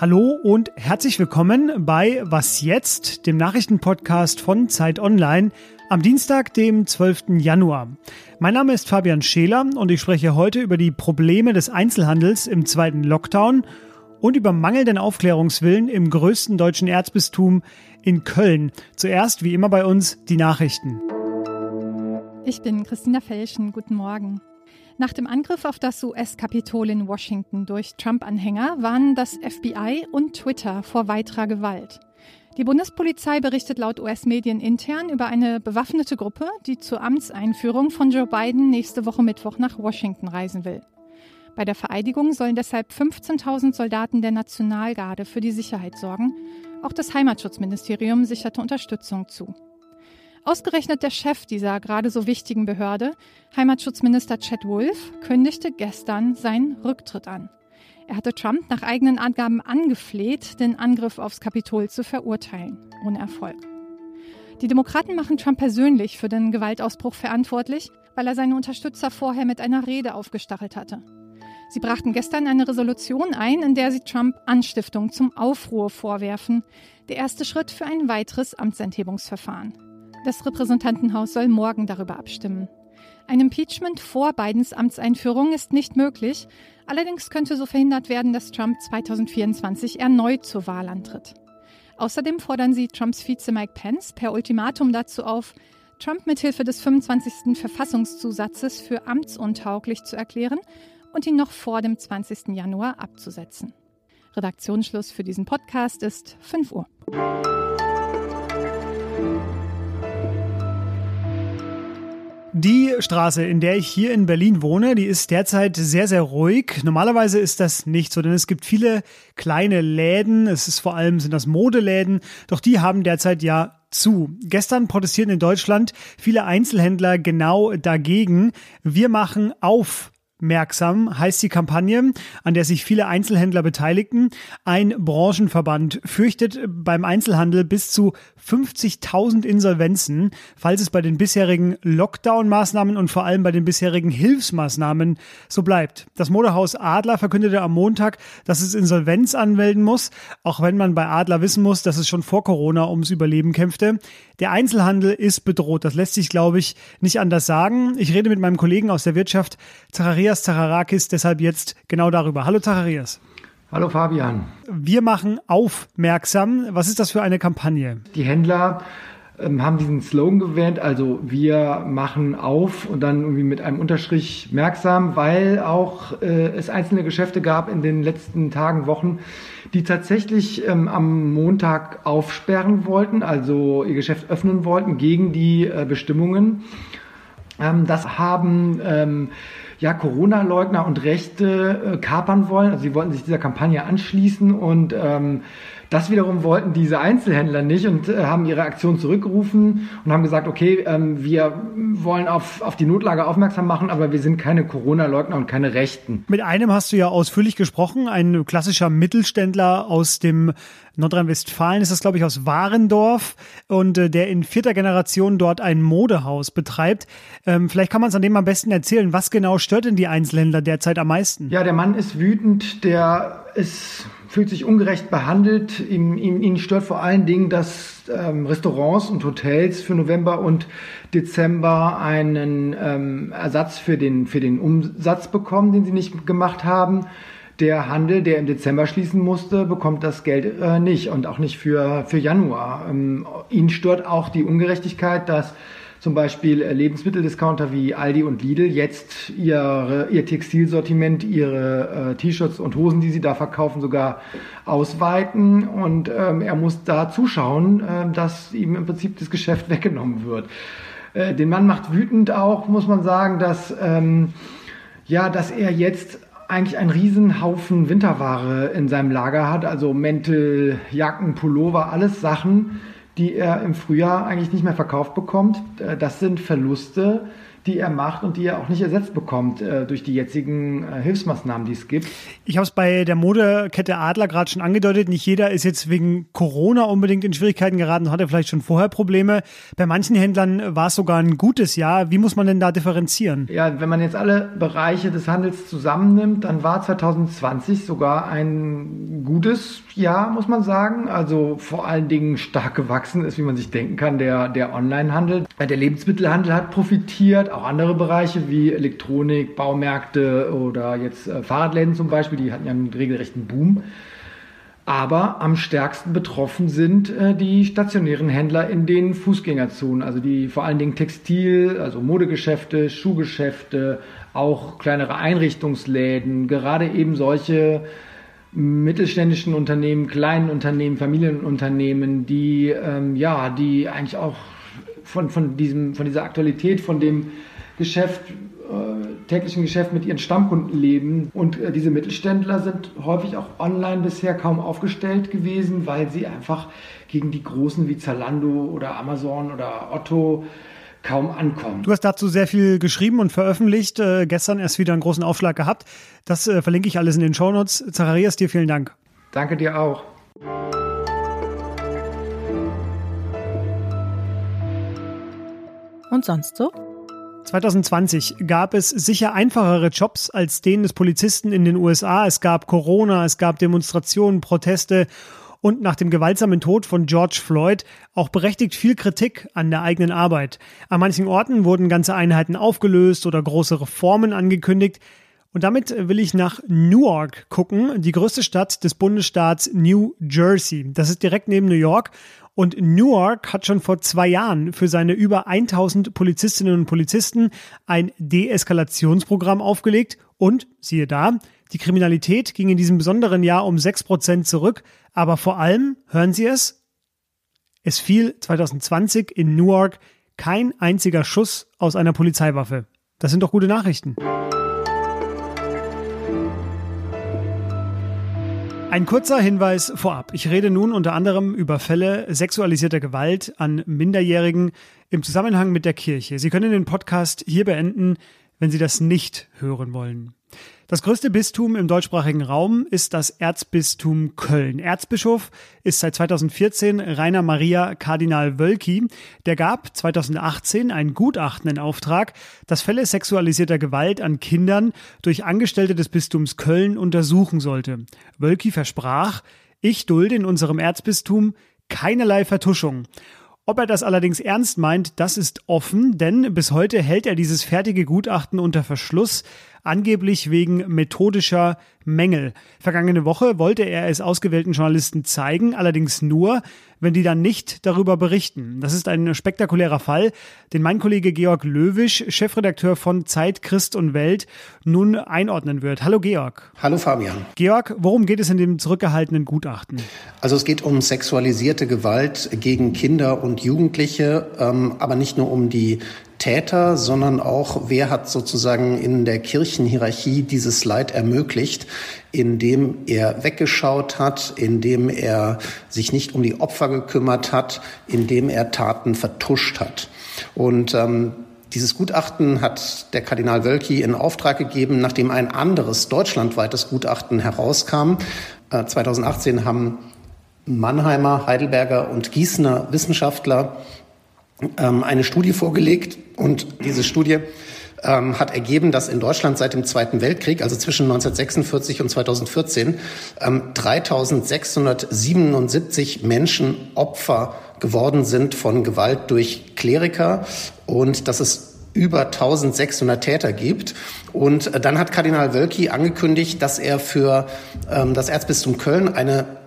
Hallo und herzlich willkommen bei Was jetzt, dem Nachrichtenpodcast von Zeit Online am Dienstag, dem 12. Januar. Mein Name ist Fabian Scheler und ich spreche heute über die Probleme des Einzelhandels im zweiten Lockdown und über mangelnden Aufklärungswillen im größten deutschen Erzbistum in Köln. Zuerst, wie immer bei uns, die Nachrichten. Ich bin Christina Felschen. Guten Morgen. Nach dem Angriff auf das US-Kapitol in Washington durch Trump-Anhänger warnen das FBI und Twitter vor weiterer Gewalt. Die Bundespolizei berichtet laut US-Medien intern über eine bewaffnete Gruppe, die zur Amtseinführung von Joe Biden nächste Woche Mittwoch nach Washington reisen will. Bei der Vereidigung sollen deshalb 15.000 Soldaten der Nationalgarde für die Sicherheit sorgen. Auch das Heimatschutzministerium sicherte Unterstützung zu. Ausgerechnet der Chef dieser gerade so wichtigen Behörde, Heimatschutzminister Chad Wolf, kündigte gestern seinen Rücktritt an. Er hatte Trump nach eigenen Angaben angefleht, den Angriff aufs Kapitol zu verurteilen, ohne Erfolg. Die Demokraten machen Trump persönlich für den Gewaltausbruch verantwortlich, weil er seine Unterstützer vorher mit einer Rede aufgestachelt hatte. Sie brachten gestern eine Resolution ein, in der sie Trump Anstiftung zum Aufruhr vorwerfen, der erste Schritt für ein weiteres Amtsenthebungsverfahren. Das Repräsentantenhaus soll morgen darüber abstimmen. Ein Impeachment vor Bidens Amtseinführung ist nicht möglich, allerdings könnte so verhindert werden, dass Trump 2024 erneut zur Wahl antritt. Außerdem fordern sie Trumps Vize Mike Pence per Ultimatum dazu auf, Trump mithilfe des 25. Verfassungszusatzes für amtsuntauglich zu erklären und ihn noch vor dem 20. Januar abzusetzen. Redaktionsschluss für diesen Podcast ist 5 Uhr. Die Straße, in der ich hier in Berlin wohne, die ist derzeit sehr, sehr ruhig. Normalerweise ist das nicht so, denn es gibt viele kleine Läden. Es ist vor allem sind das Modeläden, doch die haben derzeit ja zu. Gestern protestierten in Deutschland viele Einzelhändler genau dagegen. Wir machen auf Merksam heißt die Kampagne, an der sich viele Einzelhändler beteiligten. Ein Branchenverband fürchtet beim Einzelhandel bis zu 50.000 Insolvenzen, falls es bei den bisherigen Lockdown-Maßnahmen und vor allem bei den bisherigen Hilfsmaßnahmen so bleibt. Das Modehaus Adler verkündete am Montag, dass es Insolvenz anmelden muss, auch wenn man bei Adler wissen muss, dass es schon vor Corona ums Überleben kämpfte. Der Einzelhandel ist bedroht. Das lässt sich, glaube ich, nicht anders sagen. Ich rede mit meinem Kollegen aus der Wirtschaft, Zacharias Zacharakis, deshalb jetzt genau darüber. Hallo Zacharias. Hallo Fabian. Wir machen aufmerksam. Was ist das für eine Kampagne? Die Händler ähm, haben diesen Slogan gewählt, also wir machen auf und dann irgendwie mit einem Unterstrich merksam, weil auch äh, es einzelne Geschäfte gab in den letzten Tagen, Wochen, die tatsächlich ähm, am Montag aufsperren wollten, also ihr Geschäft öffnen wollten gegen die äh, Bestimmungen. Ähm, das haben ähm, ja, Corona-Leugner und Rechte äh, kapern wollen. Also sie wollten sich dieser Kampagne anschließen und ähm, das wiederum wollten diese Einzelhändler nicht und äh, haben ihre Aktion zurückgerufen und haben gesagt, okay, ähm, wir wollen auf, auf die Notlage aufmerksam machen, aber wir sind keine Corona-Leugner und keine Rechten. Mit einem hast du ja ausführlich gesprochen, ein klassischer Mittelständler aus dem Nordrhein-Westfalen ist das, glaube ich, aus Warendorf und äh, der in vierter Generation dort ein Modehaus betreibt. Ähm, vielleicht kann man es an dem am besten erzählen. Was genau stört denn die Einzelhändler derzeit am meisten? Ja, der Mann ist wütend, der ist fühlt sich ungerecht behandelt. Ihm, ihm, ihn stört vor allen Dingen, dass ähm, Restaurants und Hotels für November und Dezember einen ähm, Ersatz für den, für den Umsatz bekommen, den sie nicht gemacht haben. Der Handel, der im Dezember schließen musste, bekommt das Geld äh, nicht und auch nicht für, für Januar. Ähm, ihn stört auch die Ungerechtigkeit, dass zum Beispiel äh, Lebensmitteldiscounter wie Aldi und Lidl jetzt ihre, ihr Textilsortiment, ihre äh, T-Shirts und Hosen, die sie da verkaufen, sogar ausweiten. Und ähm, er muss da zuschauen, äh, dass ihm im Prinzip das Geschäft weggenommen wird. Äh, den Mann macht wütend auch, muss man sagen, dass, ähm, ja, dass er jetzt eigentlich einen Riesenhaufen Winterware in seinem Lager hat, also Mäntel, Jacken, Pullover, alles Sachen, die er im Frühjahr eigentlich nicht mehr verkauft bekommt. Äh, das sind Verluste, die er macht und die er auch nicht ersetzt bekommt äh, durch die jetzigen äh, Hilfsmaßnahmen, die es gibt. Ich habe es bei der Modekette Adler gerade schon angedeutet. Nicht jeder ist jetzt wegen Corona unbedingt in Schwierigkeiten geraten, hatte vielleicht schon vorher Probleme. Bei manchen Händlern war es sogar ein gutes Jahr. Wie muss man denn da differenzieren? Ja, wenn man jetzt alle Bereiche des Handels zusammennimmt, dann war 2020 sogar ein gutes Jahr, muss man sagen. Also vor allen Dingen stark gewachsen ist, wie man sich denken kann, der, der Onlinehandel. Der Lebensmittelhandel hat profitiert, auch andere Bereiche wie Elektronik, Baumärkte oder jetzt äh, Fahrradläden zum Beispiel, die hatten ja einen regelrechten Boom. Aber am stärksten betroffen sind äh, die stationären Händler in den Fußgängerzonen, also die vor allen Dingen Textil, also Modegeschäfte, Schuhgeschäfte, auch kleinere Einrichtungsläden, gerade eben solche mittelständischen Unternehmen, kleinen Unternehmen, Familienunternehmen, die ähm, ja, die eigentlich auch von, von, diesem, von dieser Aktualität, von dem Geschäft, äh, täglichen Geschäft mit ihren Stammkunden leben. Und äh, diese Mittelständler sind häufig auch online bisher kaum aufgestellt gewesen, weil sie einfach gegen die Großen wie Zalando oder Amazon oder Otto kaum ankommen. Du hast dazu sehr viel geschrieben und veröffentlicht. Äh, gestern erst wieder einen großen Aufschlag gehabt. Das äh, verlinke ich alles in den Shownotes. Zacharias, dir vielen Dank. Danke dir auch. Und sonst so? 2020 gab es sicher einfachere Jobs als den des Polizisten in den USA. Es gab Corona, es gab Demonstrationen, Proteste und nach dem gewaltsamen Tod von George Floyd auch berechtigt viel Kritik an der eigenen Arbeit. An manchen Orten wurden ganze Einheiten aufgelöst oder große Reformen angekündigt. Und damit will ich nach Newark gucken, die größte Stadt des Bundesstaats New Jersey. Das ist direkt neben New York. Und Newark hat schon vor zwei Jahren für seine über 1000 Polizistinnen und Polizisten ein Deeskalationsprogramm aufgelegt. Und, siehe da, die Kriminalität ging in diesem besonderen Jahr um 6% zurück. Aber vor allem, hören Sie es, es fiel 2020 in Newark kein einziger Schuss aus einer Polizeiwaffe. Das sind doch gute Nachrichten. Ein kurzer Hinweis vorab. Ich rede nun unter anderem über Fälle sexualisierter Gewalt an Minderjährigen im Zusammenhang mit der Kirche. Sie können den Podcast hier beenden, wenn Sie das nicht hören wollen. Das größte Bistum im deutschsprachigen Raum ist das Erzbistum Köln. Erzbischof ist seit 2014 Rainer Maria Kardinal Wölki. Der gab 2018 ein Gutachten in Auftrag, das Fälle sexualisierter Gewalt an Kindern durch Angestellte des Bistums Köln untersuchen sollte. Wölki versprach, ich dulde in unserem Erzbistum keinerlei Vertuschung. Ob er das allerdings ernst meint, das ist offen, denn bis heute hält er dieses fertige Gutachten unter Verschluss angeblich wegen methodischer Mängel. Vergangene Woche wollte er es ausgewählten Journalisten zeigen, allerdings nur, wenn die dann nicht darüber berichten. Das ist ein spektakulärer Fall, den mein Kollege Georg Löwisch, Chefredakteur von Zeit, Christ und Welt, nun einordnen wird. Hallo Georg. Hallo Fabian. Georg, worum geht es in dem zurückgehaltenen Gutachten? Also es geht um sexualisierte Gewalt gegen Kinder und Jugendliche, ähm, aber nicht nur um die Täter, sondern auch, wer hat sozusagen in der Kirchenhierarchie dieses Leid ermöglicht, indem er weggeschaut hat, indem er sich nicht um die Opfer gekümmert hat, indem er Taten vertuscht hat. Und ähm, dieses Gutachten hat der Kardinal Wölki in Auftrag gegeben, nachdem ein anderes deutschlandweites Gutachten herauskam. Äh, 2018 haben Mannheimer, Heidelberger und Gießener Wissenschaftler ähm, eine Studie vorgelegt und diese Studie ähm, hat ergeben, dass in Deutschland seit dem Zweiten Weltkrieg, also zwischen 1946 und 2014, ähm, 3677 Menschen Opfer geworden sind von Gewalt durch Kleriker und dass es über 1600 Täter gibt. Und äh, dann hat Kardinal Wölki angekündigt, dass er für ähm, das Erzbistum Köln eine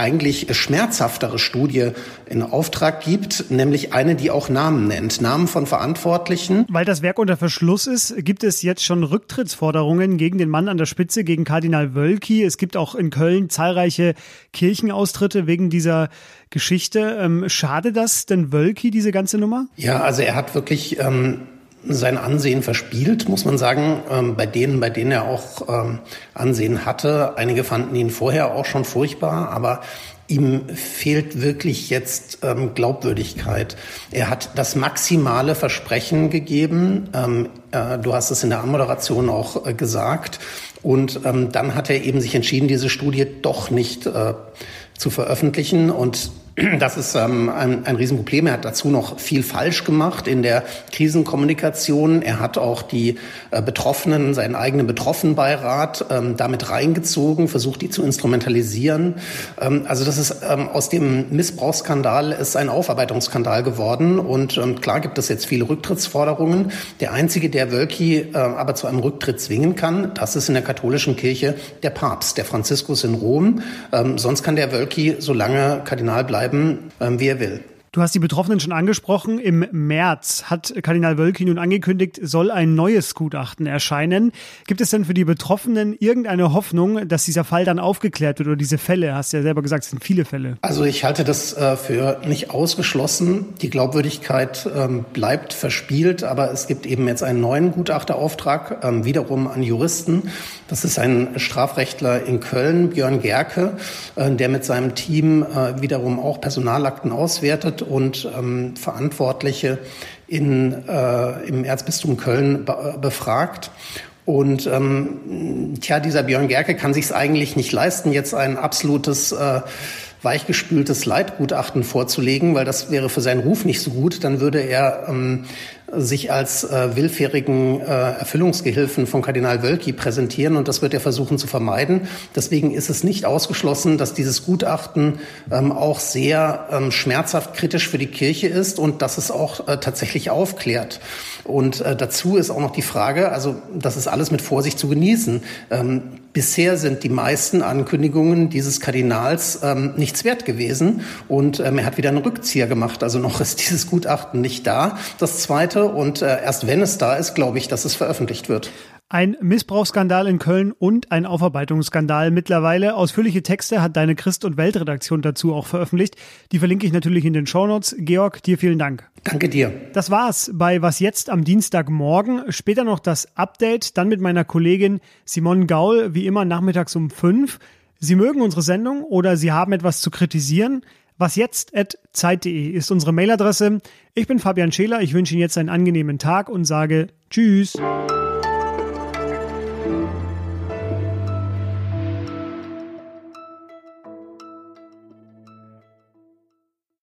eigentlich schmerzhaftere Studie in Auftrag gibt, nämlich eine, die auch Namen nennt, Namen von Verantwortlichen. Weil das Werk unter Verschluss ist, gibt es jetzt schon Rücktrittsforderungen gegen den Mann an der Spitze, gegen Kardinal Wölki. Es gibt auch in Köln zahlreiche Kirchenaustritte wegen dieser Geschichte. Ähm, schade das denn Wölki, diese ganze Nummer? Ja, also er hat wirklich ähm, sein Ansehen verspielt, muss man sagen, ähm, bei denen, bei denen er auch ähm, Ansehen hatte. Einige fanden ihn vorher auch schon furchtbar, aber ihm fehlt wirklich jetzt ähm, Glaubwürdigkeit. Er hat das maximale Versprechen gegeben. Ähm, äh, du hast es in der Anmoderation auch äh, gesagt. Und ähm, dann hat er eben sich entschieden, diese Studie doch nicht äh, zu veröffentlichen. Und das ist ähm, ein, ein Riesenproblem. Er hat dazu noch viel falsch gemacht in der Krisenkommunikation. Er hat auch die äh, Betroffenen, seinen eigenen Betroffenenbeirat ähm, damit reingezogen, versucht, die zu instrumentalisieren. Ähm, also das ist ähm, aus dem Missbrauchsskandal ist ein Aufarbeitungsskandal geworden. Und ähm, klar gibt es jetzt viele Rücktrittsforderungen. Der einzige, der Wölki äh, aber zu einem Rücktritt zwingen kann, das ist in der katholischen Kirche der Papst, der Franziskus in Rom. Ähm, sonst kann der Wölki, solange Kardinal bleibt, bleiben, ähm, wie er will. Du hast die Betroffenen schon angesprochen. Im März hat Kardinal Wölki nun angekündigt, soll ein neues Gutachten erscheinen. Gibt es denn für die Betroffenen irgendeine Hoffnung, dass dieser Fall dann aufgeklärt wird oder diese Fälle? Hast du ja selber gesagt, es sind viele Fälle. Also ich halte das äh, für nicht ausgeschlossen. Die Glaubwürdigkeit ähm, bleibt verspielt, aber es gibt eben jetzt einen neuen Gutachterauftrag, ähm, wiederum an Juristen. Das ist ein Strafrechtler in Köln, Björn Gerke, äh, der mit seinem Team äh, wiederum auch Personalakten auswertet und ähm, Verantwortliche in, äh, im Erzbistum Köln be befragt. Und ähm, tja, dieser Björn Gerke kann sich es eigentlich nicht leisten, jetzt ein absolutes äh, weichgespültes Leitgutachten vorzulegen, weil das wäre für seinen Ruf nicht so gut. Dann würde er ähm, sich als äh, willfährigen äh, Erfüllungsgehilfen von Kardinal Wölki präsentieren und das wird er versuchen zu vermeiden. Deswegen ist es nicht ausgeschlossen, dass dieses Gutachten ähm, auch sehr ähm, schmerzhaft kritisch für die Kirche ist und dass es auch äh, tatsächlich aufklärt. Und äh, dazu ist auch noch die Frage, also das ist alles mit Vorsicht zu genießen. Ähm, bisher sind die meisten Ankündigungen dieses Kardinals ähm, nichts wert gewesen und ähm, er hat wieder einen Rückzieher gemacht. Also noch ist dieses Gutachten nicht da. Das zweite und äh, erst wenn es da ist, glaube ich, dass es veröffentlicht wird. Ein Missbrauchsskandal in Köln und ein Aufarbeitungsskandal mittlerweile. Ausführliche Texte hat deine Christ- und Weltredaktion dazu auch veröffentlicht. Die verlinke ich natürlich in den Shownotes. Georg, dir vielen Dank. Danke dir. Das war's bei Was jetzt am Dienstagmorgen. Später noch das Update, dann mit meiner Kollegin Simone Gaul, wie immer nachmittags um fünf. Sie mögen unsere Sendung oder Sie haben etwas zu kritisieren. Was jetzt at zeit.de ist unsere Mailadresse. Ich bin Fabian Scheler. Ich wünsche Ihnen jetzt einen angenehmen Tag und sage Tschüss.